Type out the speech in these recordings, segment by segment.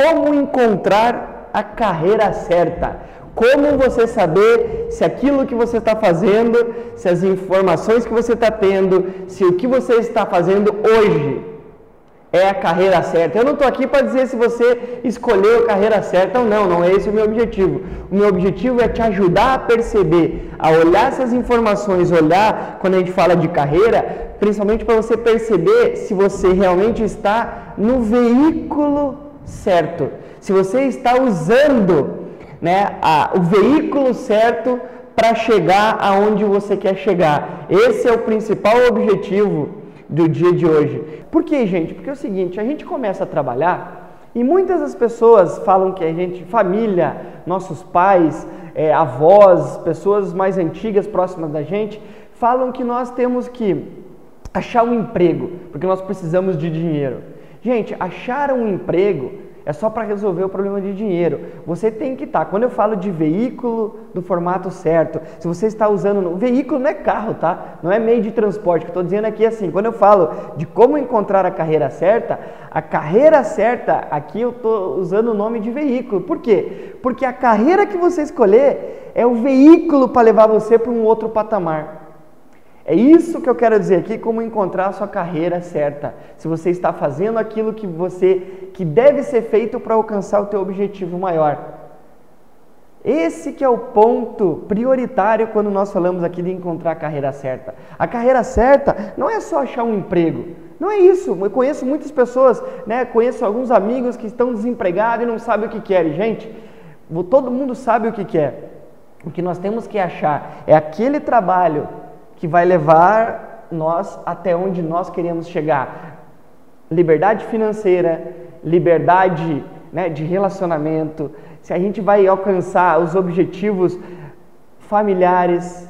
como encontrar a carreira certa. Como você saber se aquilo que você está fazendo, se as informações que você está tendo, se o que você está fazendo hoje é a carreira certa. Eu não estou aqui para dizer se você escolheu a carreira certa ou não, não é esse o meu objetivo. O meu objetivo é te ajudar a perceber, a olhar essas informações, olhar quando a gente fala de carreira, principalmente para você perceber se você realmente está no veículo certo, se você está usando né, a, o veículo certo para chegar aonde você quer chegar. Esse é o principal objetivo do dia de hoje. Por quê, gente? Porque é o seguinte, a gente começa a trabalhar e muitas das pessoas falam que a gente, família, nossos pais, é, avós, pessoas mais antigas próximas da gente, falam que nós temos que achar um emprego, porque nós precisamos de dinheiro. Gente, achar um emprego é só para resolver o problema de dinheiro. Você tem que estar. Tá, quando eu falo de veículo do formato certo, se você está usando. Veículo não é carro, tá? Não é meio de transporte. que eu estou dizendo aqui é assim: quando eu falo de como encontrar a carreira certa, a carreira certa, aqui eu estou usando o nome de veículo. Por quê? Porque a carreira que você escolher é o veículo para levar você para um outro patamar. É isso que eu quero dizer aqui, como encontrar a sua carreira certa. Se você está fazendo aquilo que você que deve ser feito para alcançar o teu objetivo maior. Esse que é o ponto prioritário quando nós falamos aqui de encontrar a carreira certa. A carreira certa não é só achar um emprego. Não é isso. Eu conheço muitas pessoas, né? Conheço alguns amigos que estão desempregados e não sabem o que querem. Gente, todo mundo sabe o que quer. O que nós temos que achar é aquele trabalho que vai levar nós até onde nós queremos chegar. Liberdade financeira, liberdade né, de relacionamento, se a gente vai alcançar os objetivos familiares,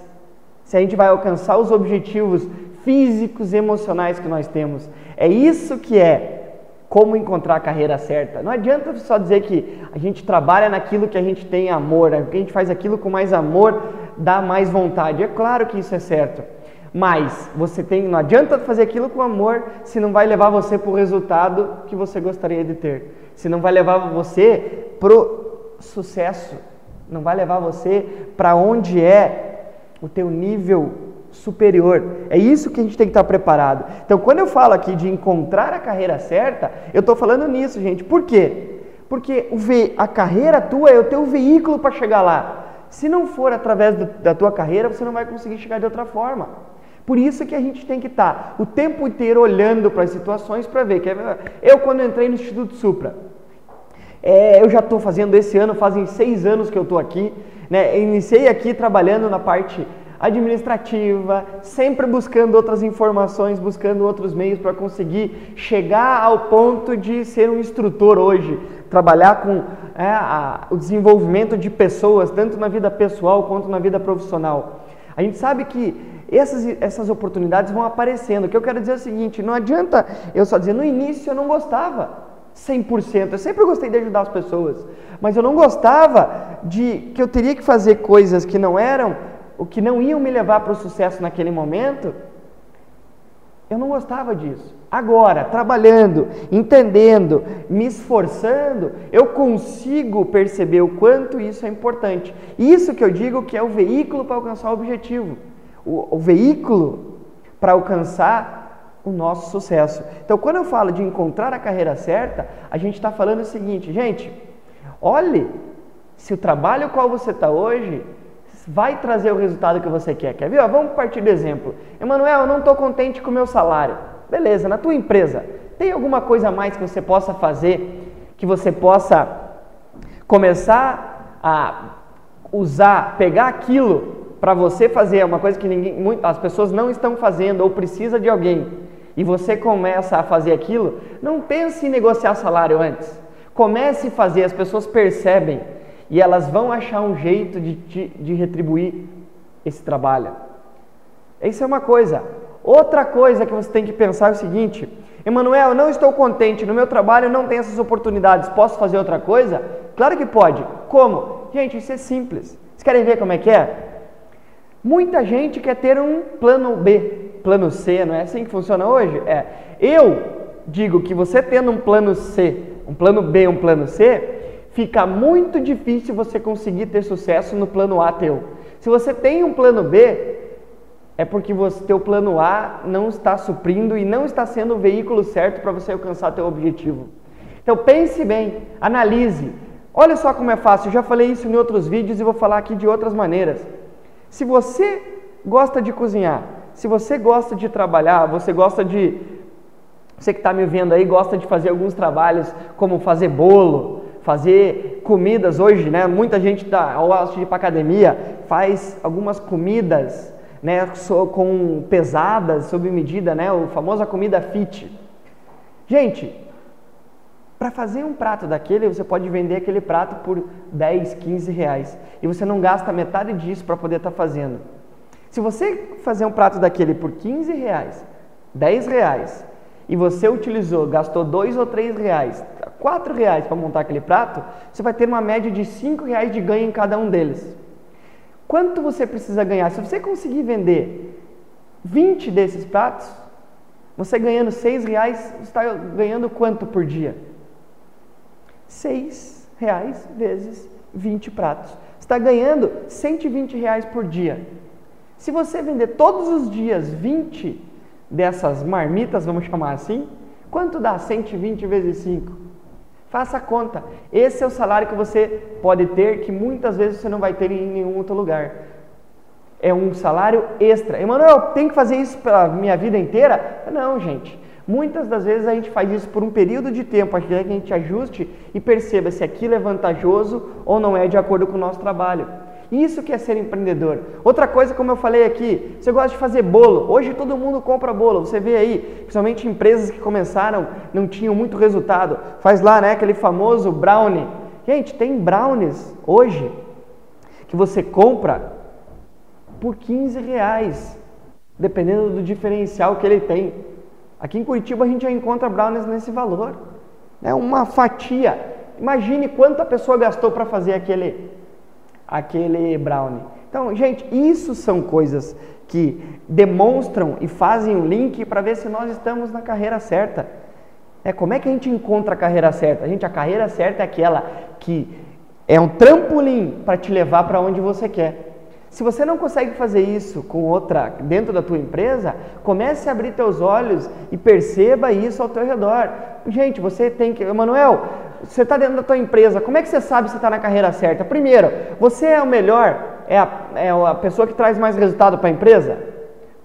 se a gente vai alcançar os objetivos físicos e emocionais que nós temos. É isso que é como encontrar a carreira certa. Não adianta só dizer que a gente trabalha naquilo que a gente tem amor, né? que a gente faz aquilo com mais amor, dá mais vontade. É claro que isso é certo. Mas você tem, não adianta fazer aquilo com amor se não vai levar você para o resultado que você gostaria de ter. Se não vai levar você para o sucesso, não vai levar você para onde é o teu nível superior. É isso que a gente tem que estar preparado. Então, quando eu falo aqui de encontrar a carreira certa, eu estou falando nisso, gente. Por quê? Porque a carreira tua é o teu veículo para chegar lá. Se não for através do, da tua carreira, você não vai conseguir chegar de outra forma. Por isso que a gente tem que estar o tempo inteiro olhando para as situações para ver. Eu, quando entrei no Instituto Supra, é, eu já estou fazendo esse ano, fazem seis anos que eu estou aqui. Né? Iniciei aqui trabalhando na parte administrativa, sempre buscando outras informações, buscando outros meios para conseguir chegar ao ponto de ser um instrutor hoje, trabalhar com é, a, o desenvolvimento de pessoas, tanto na vida pessoal quanto na vida profissional. A gente sabe que essas, essas oportunidades vão aparecendo. O que eu quero dizer é o seguinte: não adianta eu só dizer, no início eu não gostava. 100%. Eu sempre gostei de ajudar as pessoas, mas eu não gostava de que eu teria que fazer coisas que não eram o que não iam me levar para o sucesso naquele momento, eu não gostava disso. Agora, trabalhando, entendendo, me esforçando, eu consigo perceber o quanto isso é importante. Isso que eu digo que é o veículo para alcançar o objetivo, o, o veículo para alcançar o nosso sucesso. Então, quando eu falo de encontrar a carreira certa, a gente está falando o seguinte, gente, olhe se o trabalho qual você está hoje vai trazer o resultado que você quer. Quer ver? vamos partir do exemplo. Emanuel, eu não estou contente com o meu salário. Beleza, na tua empresa, tem alguma coisa a mais que você possa fazer, que você possa começar a usar, pegar aquilo para você fazer, uma coisa que ninguém, muito, as pessoas não estão fazendo ou precisa de alguém, e você começa a fazer aquilo, não pense em negociar salário antes. Comece a fazer, as pessoas percebem e elas vão achar um jeito de, de, de retribuir esse trabalho. Isso é uma coisa. Outra coisa que você tem que pensar é o seguinte: Emanuel, não estou contente, no meu trabalho não tem essas oportunidades, posso fazer outra coisa? Claro que pode. Como? Gente, isso é simples. Vocês querem ver como é que é? Muita gente quer ter um plano B, plano C, não é assim que funciona hoje? É. Eu digo que você tendo um plano C, um plano B, um plano C, fica muito difícil você conseguir ter sucesso no plano A teu. Se você tem um plano B, é porque o teu plano A não está suprindo e não está sendo o veículo certo para você alcançar teu objetivo. Então pense bem, analise. Olha só como é fácil, eu já falei isso em outros vídeos e vou falar aqui de outras maneiras. Se você gosta de cozinhar, se você gosta de trabalhar, você gosta de. Você que está me vendo aí gosta de fazer alguns trabalhos como fazer bolo, fazer comidas hoje, né? Muita gente da gosta de ir para academia, faz algumas comidas né, com pesadas, sob medida, né, o famoso comida fit. Gente, para fazer um prato daquele, você pode vender aquele prato por 10, 15 reais. E você não gasta metade disso para poder estar tá fazendo. Se você fazer um prato daquele por 15 reais, 10 reais, e você utilizou, gastou 2 ou 3 reais, 4 reais para montar aquele prato, você vai ter uma média de 5 reais de ganho em cada um deles. Quanto você precisa ganhar? Se você conseguir vender 20 desses pratos, você ganhando 6 reais, você está ganhando quanto por dia? 6 reais vezes 20 pratos. Você está ganhando 120 reais por dia. Se você vender todos os dias 20 dessas marmitas, vamos chamar assim, quanto dá 120 vezes 5? Faça a conta. Esse é o salário que você pode ter, que muitas vezes você não vai ter em nenhum outro lugar. É um salário extra. Emanuel, tem que fazer isso pela minha vida inteira? Não, gente. Muitas das vezes a gente faz isso por um período de tempo, até que a gente ajuste e perceba se aquilo é vantajoso ou não é de acordo com o nosso trabalho. Isso que é ser empreendedor. Outra coisa, como eu falei aqui, você gosta de fazer bolo. Hoje todo mundo compra bolo. Você vê aí, principalmente empresas que começaram, não tinham muito resultado. Faz lá, né, aquele famoso brownie. Gente, tem brownies hoje que você compra por 15 reais, dependendo do diferencial que ele tem. Aqui em Curitiba a gente já encontra brownies nesse valor. É uma fatia. Imagine quanto a pessoa gastou para fazer aquele aquele brownie. Então, gente, isso são coisas que demonstram e fazem o link para ver se nós estamos na carreira certa. É, como é que a gente encontra a carreira certa? A gente, a carreira certa é aquela que é um trampolim para te levar para onde você quer. Se você não consegue fazer isso com outra dentro da tua empresa, comece a abrir teus olhos e perceba isso ao teu redor. Gente, você tem que, Emanuel, você está dentro da tua empresa, como é que você sabe se está na carreira certa? Primeiro, você é o melhor, é a, é a pessoa que traz mais resultado para a empresa?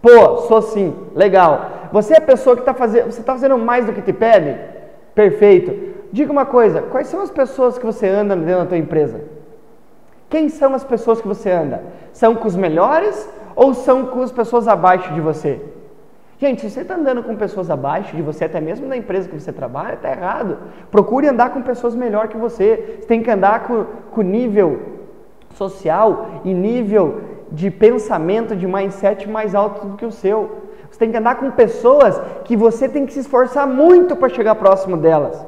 Pô, sou sim, legal. Você é a pessoa que está fazendo, você está fazendo mais do que te pede? Perfeito. Diga uma coisa, quais são as pessoas que você anda dentro da tua empresa? Quem são as pessoas que você anda? São com os melhores ou são com as pessoas abaixo de você? Gente, se você está andando com pessoas abaixo de você, até mesmo na empresa que você trabalha, está errado. Procure andar com pessoas melhor que você. Você tem que andar com, com nível social e nível de pensamento, de mindset mais alto do que o seu. Você tem que andar com pessoas que você tem que se esforçar muito para chegar próximo delas.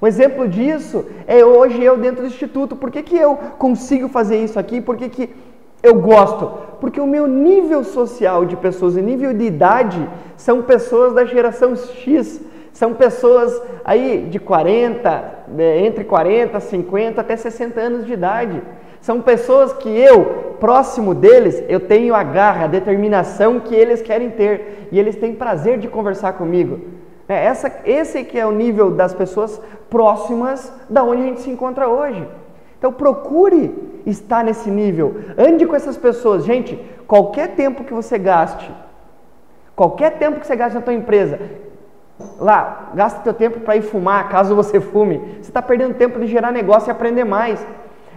Um exemplo disso é hoje eu dentro do instituto. Por que, que eu consigo fazer isso aqui? Por que, que eu gosto? Porque o meu nível social de pessoas e nível de idade são pessoas da geração X. São pessoas aí de 40, né, entre 40, 50 até 60 anos de idade. São pessoas que eu, próximo deles, eu tenho a garra, a determinação que eles querem ter. E eles têm prazer de conversar comigo. É, essa, esse que é o nível das pessoas próximas da onde a gente se encontra hoje. Então procure estar nesse nível. Ande com essas pessoas. Gente, qualquer tempo que você gaste, qualquer tempo que você gaste na tua empresa, lá, gasta teu tempo para ir fumar, caso você fume. Você está perdendo tempo de gerar negócio e aprender mais.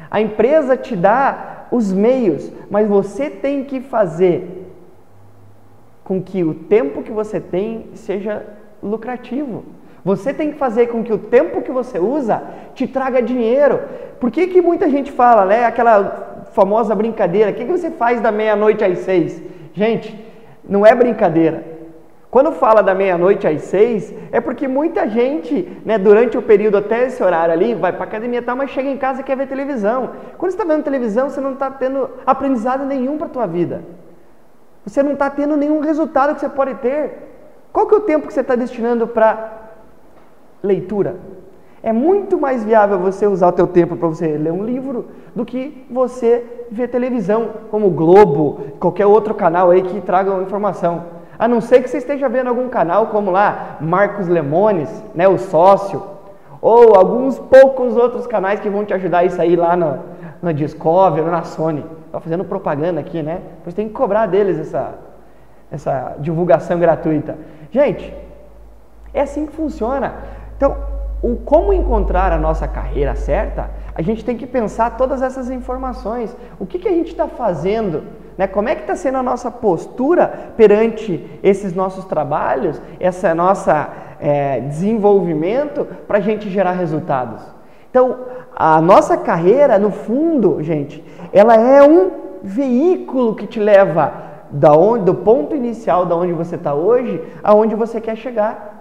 A empresa te dá os meios, mas você tem que fazer com que o tempo que você tem seja lucrativo. Você tem que fazer com que o tempo que você usa te traga dinheiro. Por que, que muita gente fala, né? Aquela famosa brincadeira, o que, que você faz da meia-noite às seis? Gente, não é brincadeira. Quando fala da meia-noite às seis, é porque muita gente, né, durante o período até esse horário ali, vai para academia e tal, mas chega em casa e quer ver televisão. Quando você está vendo televisão, você não está tendo aprendizado nenhum para a tua vida. Você não está tendo nenhum resultado que você pode ter. Qual que é o tempo que você está destinando para leitura? É muito mais viável você usar o teu tempo para você ler um livro do que você ver televisão, como o Globo, qualquer outro canal aí que traga informação. A não ser que você esteja vendo algum canal como lá Marcos Lemones, né, o sócio, ou alguns poucos outros canais que vão te ajudar a sair lá no, no Discovery, na Sony. Estou fazendo propaganda aqui, né? Você tem que cobrar deles essa, essa divulgação gratuita. Gente, é assim que funciona. Então, o como encontrar a nossa carreira certa, a gente tem que pensar todas essas informações. O que, que a gente está fazendo? Né? Como é que está sendo a nossa postura perante esses nossos trabalhos, esse nosso é, desenvolvimento para a gente gerar resultados? Então, a nossa carreira, no fundo, gente, ela é um veículo que te leva da onde, do ponto inicial da onde você está hoje, aonde você quer chegar.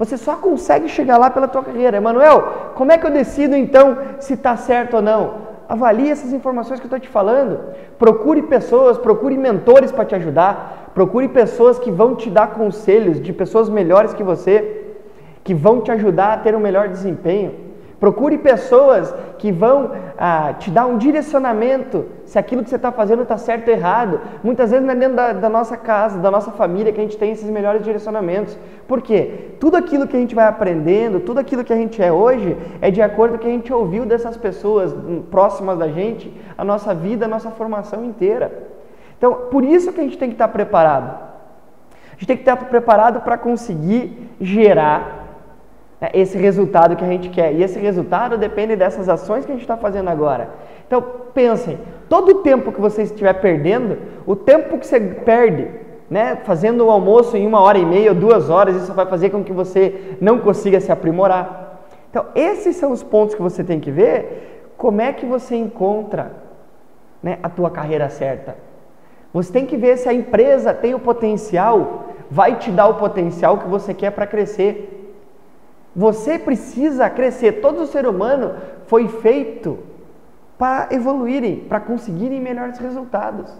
Você só consegue chegar lá pela tua carreira. Emanuel, como é que eu decido então se está certo ou não? Avalie essas informações que eu estou te falando. Procure pessoas, procure mentores para te ajudar. Procure pessoas que vão te dar conselhos de pessoas melhores que você, que vão te ajudar a ter um melhor desempenho. Procure pessoas que vão ah, te dar um direcionamento se aquilo que você está fazendo está certo ou errado. Muitas vezes não é dentro da, da, nossa casa, da nossa família que a gente tem esses melhores direcionamentos. Por quê? Tudo aquilo que a gente vai aprendendo, tudo aquilo que a gente é hoje, é de acordo com o que a gente ouviu dessas pessoas hum, próximas da gente, a nossa vida, a nossa formação inteira. Então, por isso que a gente tem que estar preparado. A gente tem que estar preparado para conseguir gerar né, esse resultado que a gente quer. E esse resultado depende dessas ações que a gente está fazendo agora. Então, pensem, todo o tempo que você estiver perdendo, o tempo que você perde, né, fazendo o almoço em uma hora e meia ou duas horas, isso vai fazer com que você não consiga se aprimorar. Então, esses são os pontos que você tem que ver. Como é que você encontra né, a tua carreira certa? Você tem que ver se a empresa tem o potencial, vai te dar o potencial que você quer para crescer. Você precisa crescer. Todo ser humano foi feito para evoluírem, para conseguirem melhores resultados.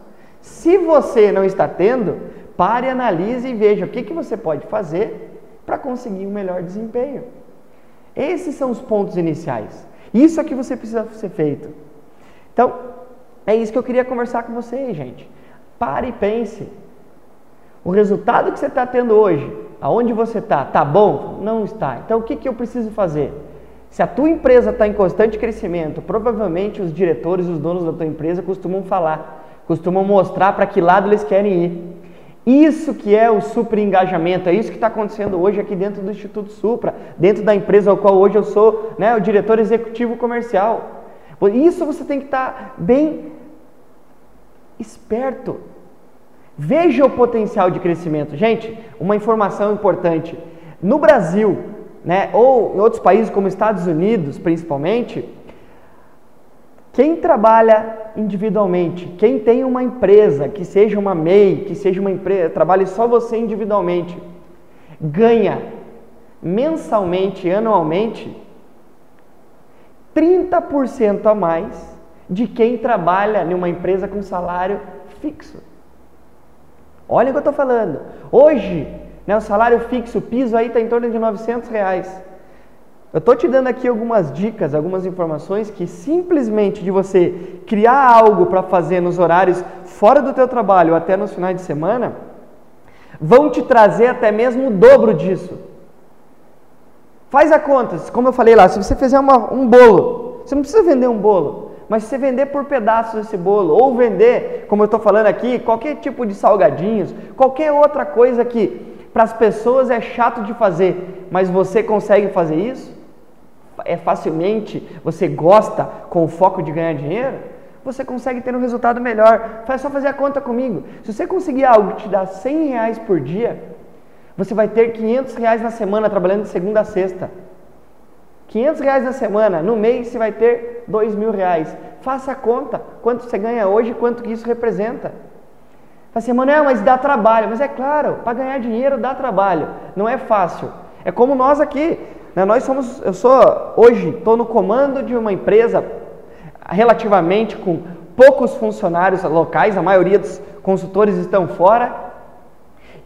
Se você não está tendo, pare, analise e veja o que, que você pode fazer para conseguir um melhor desempenho. Esses são os pontos iniciais. Isso é que você precisa ser feito. Então, é isso que eu queria conversar com vocês, gente. Pare e pense. O resultado que você está tendo hoje aonde você está, está bom? Não está. Então o que, que eu preciso fazer? Se a tua empresa está em constante crescimento, provavelmente os diretores, os donos da tua empresa costumam falar, costumam mostrar para que lado eles querem ir. Isso que é o super engajamento, é isso que está acontecendo hoje aqui dentro do Instituto Supra, dentro da empresa ao qual hoje eu sou né, o diretor executivo comercial. Isso você tem que estar tá bem esperto Veja o potencial de crescimento. Gente, uma informação importante. No Brasil, né, ou em outros países como Estados Unidos, principalmente, quem trabalha individualmente, quem tem uma empresa, que seja uma MEI, que seja uma empresa, trabalhe só você individualmente, ganha mensalmente, anualmente, 30% a mais de quem trabalha em uma empresa com salário fixo. Olha o que eu estou falando. Hoje, né, o salário fixo, o piso aí está em torno de 900 reais. Eu estou te dando aqui algumas dicas, algumas informações que simplesmente de você criar algo para fazer nos horários fora do teu trabalho, até nos finais de semana, vão te trazer até mesmo o dobro disso. Faz a conta, como eu falei lá, se você fizer uma, um bolo, você não precisa vender um bolo. Mas se você vender por pedaços esse bolo, ou vender, como eu estou falando aqui, qualquer tipo de salgadinhos, qualquer outra coisa que para as pessoas é chato de fazer, mas você consegue fazer isso? É facilmente, você gosta com o foco de ganhar dinheiro? Você consegue ter um resultado melhor. Faz só fazer a conta comigo. Se você conseguir algo que te dá 100 reais por dia, você vai ter 500 reais na semana trabalhando de segunda a sexta. 500 reais na semana, no mês você vai ter 2 mil reais. Faça a conta, quanto você ganha hoje e quanto que isso representa. Fala assim, Manuel, mas dá trabalho. Mas é claro, para ganhar dinheiro dá trabalho. Não é fácil. É como nós aqui. Né? Nós somos, eu sou hoje, estou no comando de uma empresa relativamente com poucos funcionários locais, a maioria dos consultores estão fora.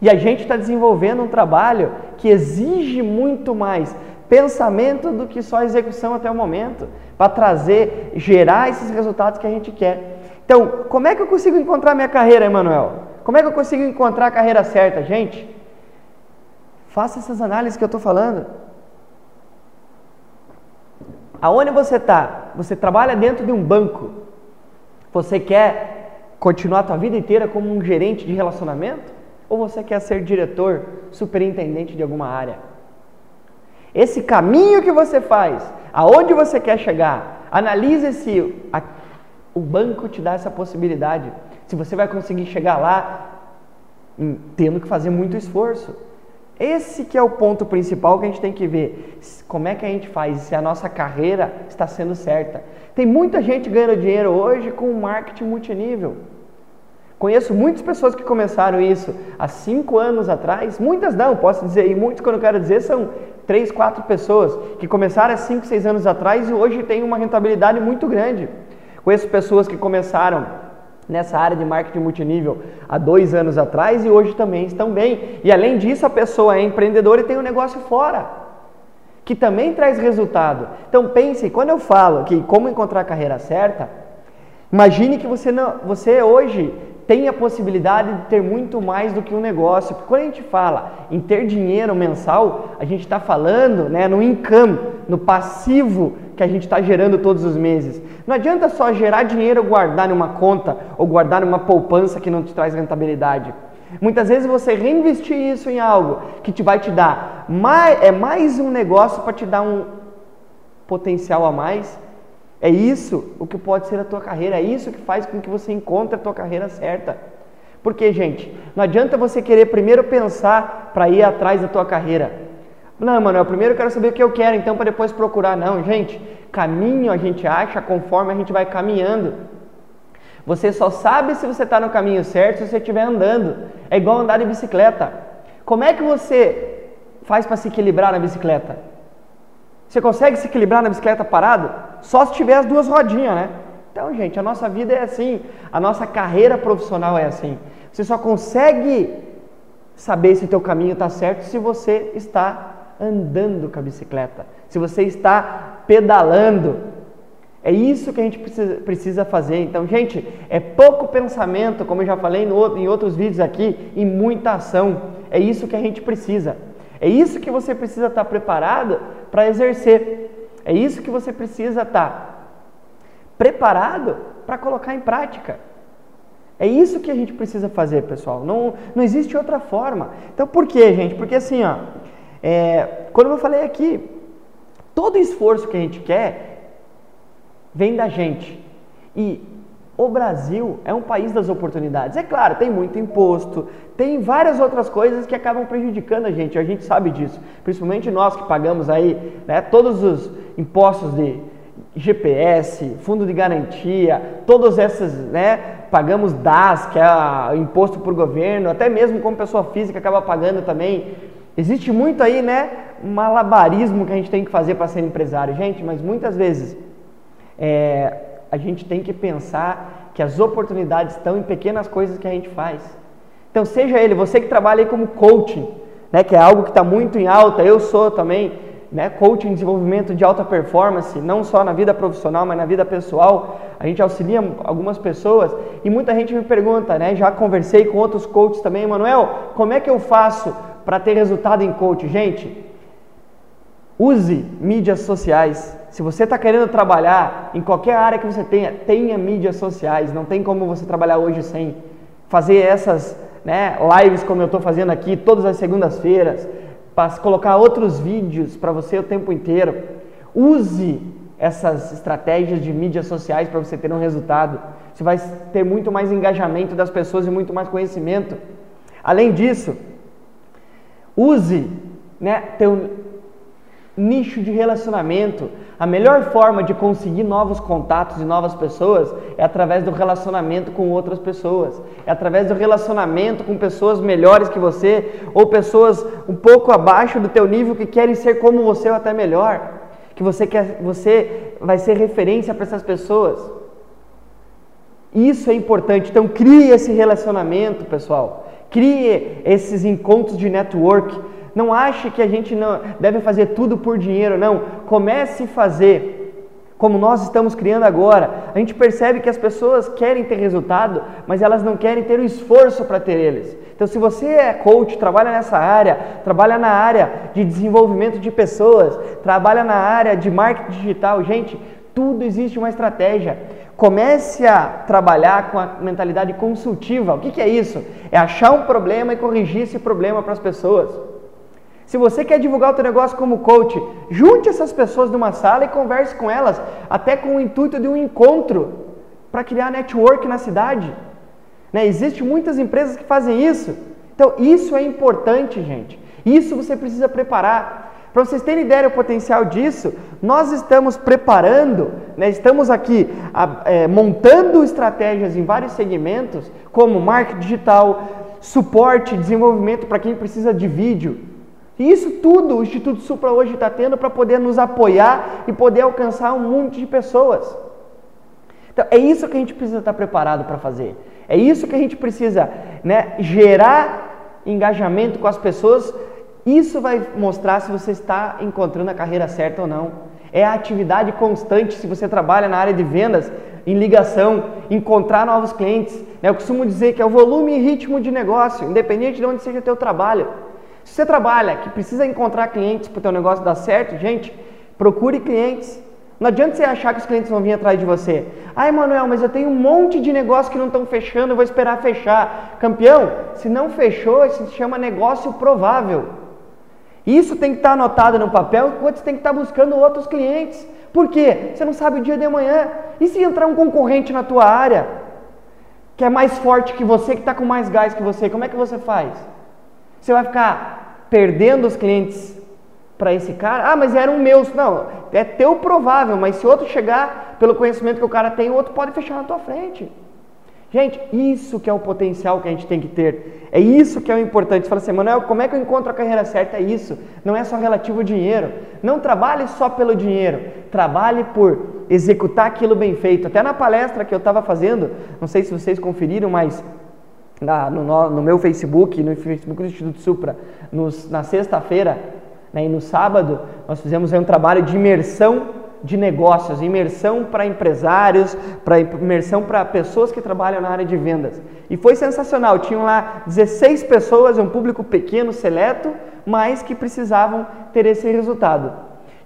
E a gente está desenvolvendo um trabalho que exige muito mais pensamento do que só execução até o momento, para trazer, gerar esses resultados que a gente quer. Então, como é que eu consigo encontrar minha carreira, Emanuel? Como é que eu consigo encontrar a carreira certa, gente? Faça essas análises que eu estou falando. Aonde você está? Você trabalha dentro de um banco. Você quer continuar a tua vida inteira como um gerente de relacionamento? Ou você quer ser diretor, superintendente de alguma área? Esse caminho que você faz, aonde você quer chegar, analise se a, o banco te dá essa possibilidade. Se você vai conseguir chegar lá tendo que fazer muito esforço. Esse que é o ponto principal que a gente tem que ver. Como é que a gente faz, se a nossa carreira está sendo certa. Tem muita gente ganhando dinheiro hoje com marketing multinível. Conheço muitas pessoas que começaram isso há cinco anos atrás, muitas não, posso dizer, e muitos que eu quero dizer são três, quatro pessoas que começaram há cinco, seis anos atrás e hoje têm uma rentabilidade muito grande. Conheço pessoas que começaram nessa área de marketing multinível há dois anos atrás e hoje também estão bem. E além disso, a pessoa é empreendedora e tem um negócio fora, que também traz resultado. Então pense, quando eu falo que como encontrar a carreira certa, imagine que você, não, você hoje tem a possibilidade de ter muito mais do que um negócio. Porque quando a gente fala em ter dinheiro mensal, a gente está falando né, no income, no passivo que a gente está gerando todos os meses. Não adianta só gerar dinheiro guardar numa conta ou guardar numa poupança que não te traz rentabilidade. Muitas vezes você reinvestir isso em algo que te vai te dar mais, é mais um negócio para te dar um potencial a mais é isso o que pode ser a tua carreira, é isso que faz com que você encontre a tua carreira certa. Porque, gente, não adianta você querer primeiro pensar para ir atrás da tua carreira. Não, mano, eu primeiro quero saber o que eu quero, então para depois procurar. Não, gente, caminho a gente acha conforme a gente vai caminhando. Você só sabe se você está no caminho certo se você estiver andando. É igual andar de bicicleta. Como é que você faz para se equilibrar na bicicleta? Você consegue se equilibrar na bicicleta parado? Só se tiver as duas rodinhas, né? Então, gente, a nossa vida é assim, a nossa carreira profissional é assim. Você só consegue saber se o teu caminho está certo se você está andando com a bicicleta, se você está pedalando. É isso que a gente precisa, fazer. Então, gente, é pouco pensamento, como eu já falei em outros vídeos aqui, e muita ação. É isso que a gente precisa. É isso que você precisa estar preparado para exercer. É isso que você precisa estar preparado para colocar em prática. É isso que a gente precisa fazer, pessoal. Não, não existe outra forma. Então, por quê, gente? Porque assim, ó, é, quando eu falei aqui, todo esforço que a gente quer vem da gente. E o Brasil é um país das oportunidades. É claro, tem muito imposto, tem várias outras coisas que acabam prejudicando a gente, a gente sabe disso. Principalmente nós que pagamos aí né, todos os impostos de GPS, fundo de garantia, todas essas, né, pagamos DAS, que é imposto por governo, até mesmo como pessoa física acaba pagando também. Existe muito aí, né, malabarismo que a gente tem que fazer para ser empresário, gente, mas muitas vezes é, a gente tem que pensar que as oportunidades estão em pequenas coisas que a gente faz. Então, seja ele, você que trabalha aí como coaching, né, que é algo que está muito em alta, eu sou também, né, coaching desenvolvimento de alta performance, não só na vida profissional, mas na vida pessoal. A gente auxilia algumas pessoas e muita gente me pergunta, né, já conversei com outros coaches também, Manuel, como é que eu faço para ter resultado em coaching? Gente, use mídias sociais. Se você está querendo trabalhar em qualquer área que você tenha, tenha mídias sociais. Não tem como você trabalhar hoje sem fazer essas né, lives como eu estou fazendo aqui todas as segundas-feiras, colocar outros vídeos para você o tempo inteiro. Use essas estratégias de mídias sociais para você ter um resultado. Você vai ter muito mais engajamento das pessoas e muito mais conhecimento. Além disso, use né, teu, nicho de relacionamento. A melhor forma de conseguir novos contatos e novas pessoas é através do relacionamento com outras pessoas. É através do relacionamento com pessoas melhores que você ou pessoas um pouco abaixo do teu nível que querem ser como você ou até melhor. Que você quer, você vai ser referência para essas pessoas. Isso é importante. Então crie esse relacionamento, pessoal. Crie esses encontros de network Não ache que a gente não deve fazer tudo por dinheiro, não. Comece a fazer como nós estamos criando agora. A gente percebe que as pessoas querem ter resultado, mas elas não querem ter o esforço para ter eles. Então, se você é coach, trabalha nessa área, trabalha na área de desenvolvimento de pessoas, trabalha na área de marketing digital, gente, tudo existe uma estratégia. Comece a trabalhar com a mentalidade consultiva. O que, que é isso? É achar um problema e corrigir esse problema para as pessoas. Se você quer divulgar o teu negócio como coach, junte essas pessoas numa sala e converse com elas, até com o intuito de um encontro para criar network na cidade. Né? Existem muitas empresas que fazem isso. Então, isso é importante, gente. Isso você precisa preparar. Para vocês terem ideia do potencial disso, nós estamos preparando, né, estamos aqui é, montando estratégias em vários segmentos, como marketing digital, suporte, desenvolvimento para quem precisa de vídeo, e isso tudo o Instituto Supra hoje está tendo para poder nos apoiar e poder alcançar um monte de pessoas. Então, é isso que a gente precisa estar preparado para fazer. É isso que a gente precisa né, gerar engajamento com as pessoas. Isso vai mostrar se você está encontrando a carreira certa ou não. É a atividade constante, se você trabalha na área de vendas, em ligação, encontrar novos clientes. Né? Eu costumo dizer que é o volume e ritmo de negócio, independente de onde seja o teu trabalho. Se você trabalha que precisa encontrar clientes para o teu negócio dar certo, gente, procure clientes. Não adianta você achar que os clientes vão vir atrás de você. Ai, Manuel, mas eu tenho um monte de negócio que não estão fechando, eu vou esperar fechar. Campeão, se não fechou, isso se chama negócio provável. Isso tem que estar anotado no papel, enquanto você tem que estar buscando outros clientes. Por quê? Você não sabe o dia de amanhã. E se entrar um concorrente na tua área, que é mais forte que você, que está com mais gás que você, como é que você faz? Você vai ficar perdendo os clientes para esse cara? Ah, mas eram meus. Não, é teu provável, mas se outro chegar pelo conhecimento que o cara tem, o outro pode fechar na tua frente. Gente, isso que é o potencial que a gente tem que ter. É isso que é o importante. Você fala assim, Manuel, como é que eu encontro a carreira certa? É isso. Não é só relativo ao dinheiro. Não trabalhe só pelo dinheiro. Trabalhe por executar aquilo bem feito. Até na palestra que eu estava fazendo, não sei se vocês conferiram, mas na, no, no, meu Facebook, no Facebook do Instituto Supra, nos, na sexta-feira né, e no sábado, nós fizemos um trabalho de imersão de negócios, imersão para empresários, para imersão para pessoas que trabalham na área de vendas. E foi sensacional. Tinham lá 16 pessoas, um público pequeno, seleto, mas que precisavam ter esse resultado.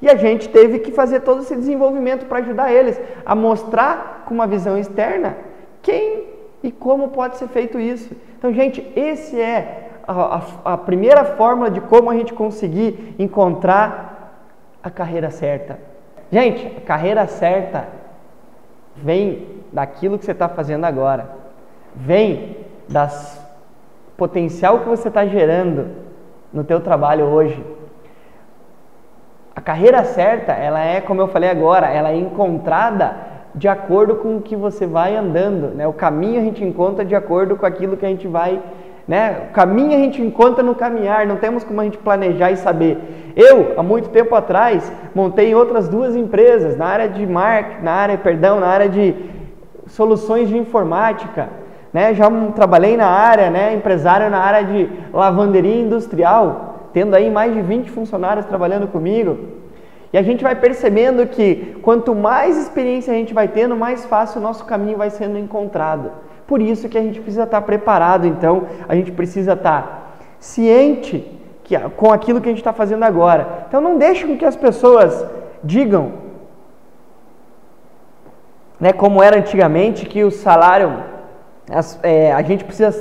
E a gente teve que fazer todo esse desenvolvimento para ajudar eles a mostrar com uma visão externa quem e como pode ser feito isso? Então, gente, esse é a, a, a primeira fórmula de como a gente conseguir encontrar a carreira certa. Gente, a carreira certa vem daquilo que você está fazendo agora, vem das potencial que você está gerando no teu trabalho hoje. A carreira certa, ela é, como eu falei agora, ela é encontrada de acordo com o que você vai andando, né? O caminho a gente encontra de acordo com aquilo que a gente vai, né? O caminho a gente encontra no caminhar, não temos como a gente planejar e saber. Eu, há muito tempo atrás, montei outras duas empresas na área de marketing, na área, perdão, na área de soluções de informática, né? Já trabalhei na área, né, empresário na área de lavanderia industrial, tendo aí mais de 20 funcionários trabalhando comigo. E a gente vai percebendo que quanto mais experiência a gente vai tendo, mais fácil o nosso caminho vai sendo encontrado. Por isso que a gente precisa estar preparado, então, a gente precisa estar ciente que, com aquilo que a gente está fazendo agora. Então não deixe com que as pessoas digam, né, como era antigamente, que o salário, as, é, a gente precisa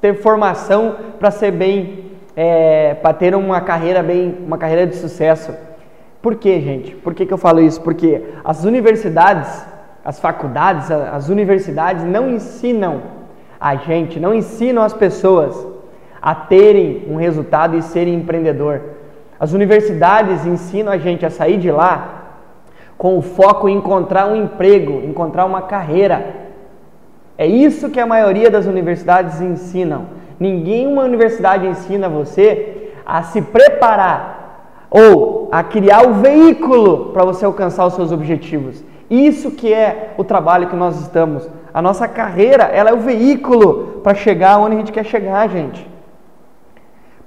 ter formação para ser bem, é, para ter uma carreira bem, uma carreira de sucesso. Por que, gente? Por que, que eu falo isso? Porque as universidades, as faculdades, as universidades não ensinam a gente, não ensinam as pessoas a terem um resultado e serem empreendedor. As universidades ensinam a gente a sair de lá com o foco em encontrar um emprego, encontrar uma carreira. É isso que a maioria das universidades ensinam. Ninguém uma universidade ensina você a se preparar ou a criar o veículo para você alcançar os seus objetivos. Isso que é o trabalho que nós estamos. A nossa carreira, ela é o veículo para chegar onde a gente quer chegar, gente.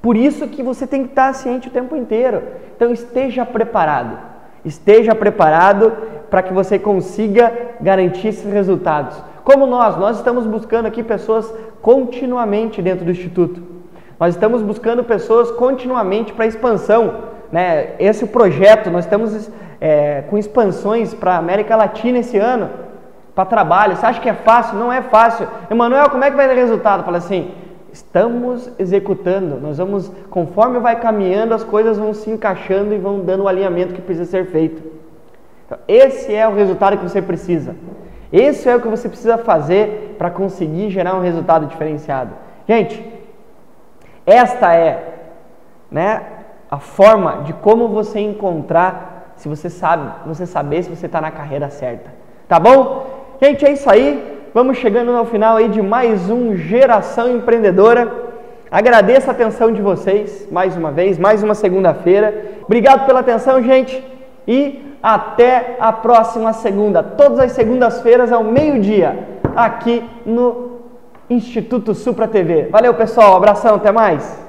Por isso que você tem que estar ciente o tempo inteiro. Então esteja preparado. Esteja preparado para que você consiga garantir esses resultados. Como nós, nós estamos buscando aqui pessoas continuamente dentro do instituto. Nós estamos buscando pessoas continuamente para expansão. Né? Esse projeto, nós estamos é, com expansões para América Latina esse ano, para trabalho. Você acha que é fácil? Não é fácil. Emanuel, como é que vai dar resultado? Fala assim, estamos executando, nós vamos, conforme vai caminhando, as coisas vão se encaixando e vão dando o alinhamento que precisa ser feito. Então, esse é o resultado que você precisa. Esse é o que você precisa fazer para conseguir gerar um resultado diferenciado. Gente, esta é né, a forma de como você encontrar, se você sabe, você saber se você está na carreira certa. Tá bom? Gente, é isso aí. Vamos chegando no final aí de mais um Geração Empreendedora. Agradeço a atenção de vocês mais uma vez, mais uma segunda-feira. Obrigado pela atenção, gente. E até a próxima segunda, todas as segundas-feiras ao meio-dia, aqui no Instituto Supra TV. Valeu, pessoal. Abração, até mais.